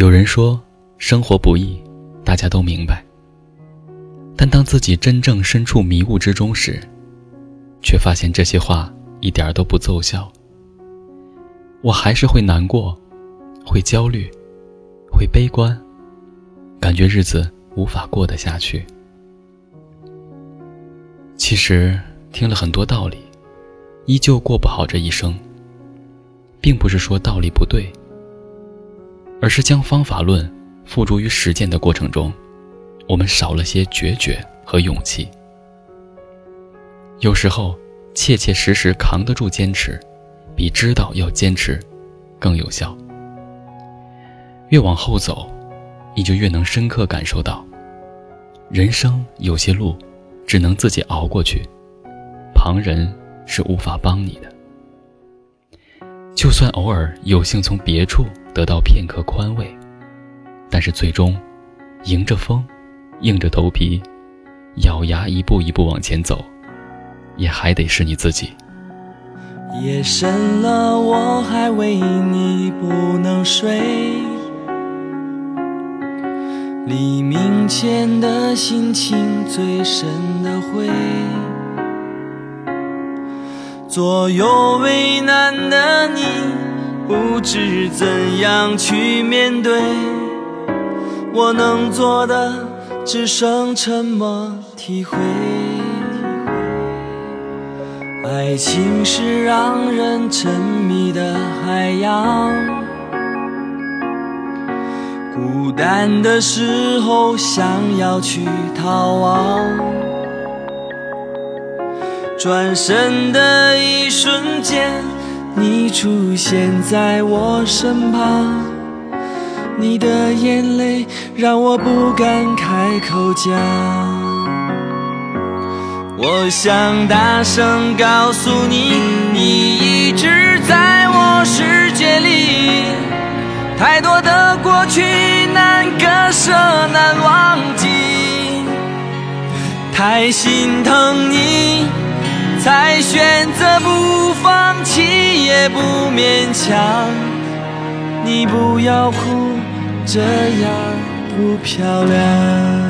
有人说，生活不易，大家都明白。但当自己真正身处迷雾之中时，却发现这些话一点都不奏效。我还是会难过，会焦虑，会悲观，感觉日子无法过得下去。其实听了很多道理，依旧过不好这一生，并不是说道理不对。而是将方法论付诸于实践的过程中，我们少了些决绝和勇气。有时候，切切实实扛得住坚持，比知道要坚持更有效。越往后走，你就越能深刻感受到，人生有些路只能自己熬过去，旁人是无法帮你的。就算偶尔有幸从别处得到片刻宽慰，但是最终，迎着风，硬着头皮，咬牙一步一步往前走，也还得是你自己。夜深了，我还为你不能睡。黎明前的心情最深的灰。左右为难的你，不知怎样去面对。我能做的只剩沉默体会。爱情是让人沉迷的海洋，孤单的时候想要去逃亡。转身的一瞬间，你出现在我身旁，你的眼泪让我不敢开口讲。我想大声告诉你，你一直在我世界里，太多的过去难割舍难忘记，太心疼你。才选择不放弃，也不勉强。你不要哭，这样不漂亮。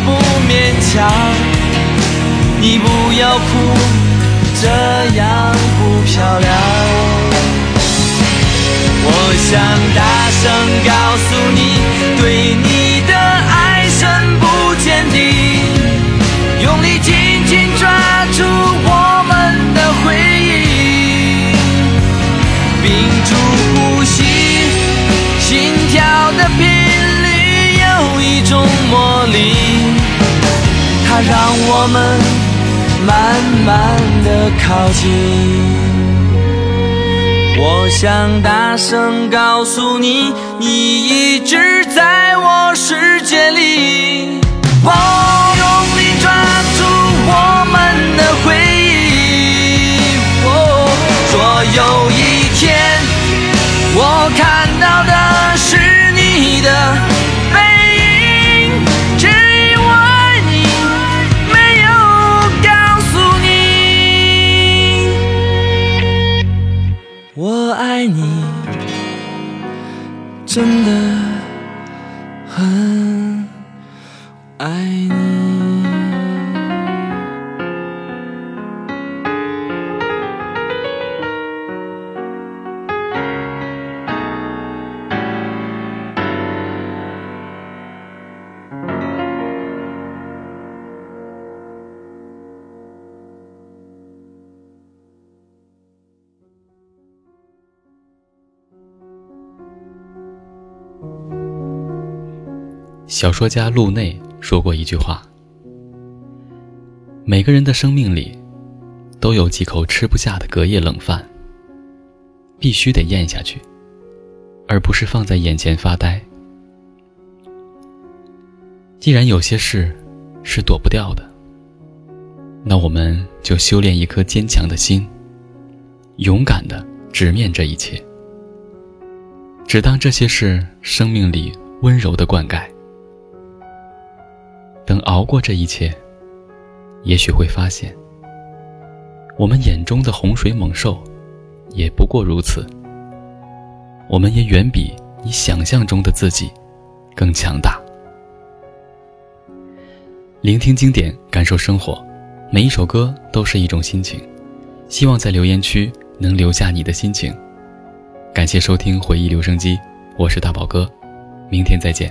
不勉强你不要哭，这样不漂亮。我想大声告诉你，对你让我们。慢慢的靠近，我想大声告诉你，你一直在我世界里。我用力抓住我们真的很爱你。小说家路内说过一句话：“每个人的生命里，都有几口吃不下的隔夜冷饭，必须得咽下去，而不是放在眼前发呆。既然有些事是躲不掉的，那我们就修炼一颗坚强的心，勇敢的直面这一切，只当这些是生命里温柔的灌溉。”等熬过这一切，也许会发现，我们眼中的洪水猛兽，也不过如此。我们也远比你想象中的自己更强大。聆听经典，感受生活，每一首歌都是一种心情。希望在留言区能留下你的心情。感谢收听回忆留声机，我是大宝哥，明天再见。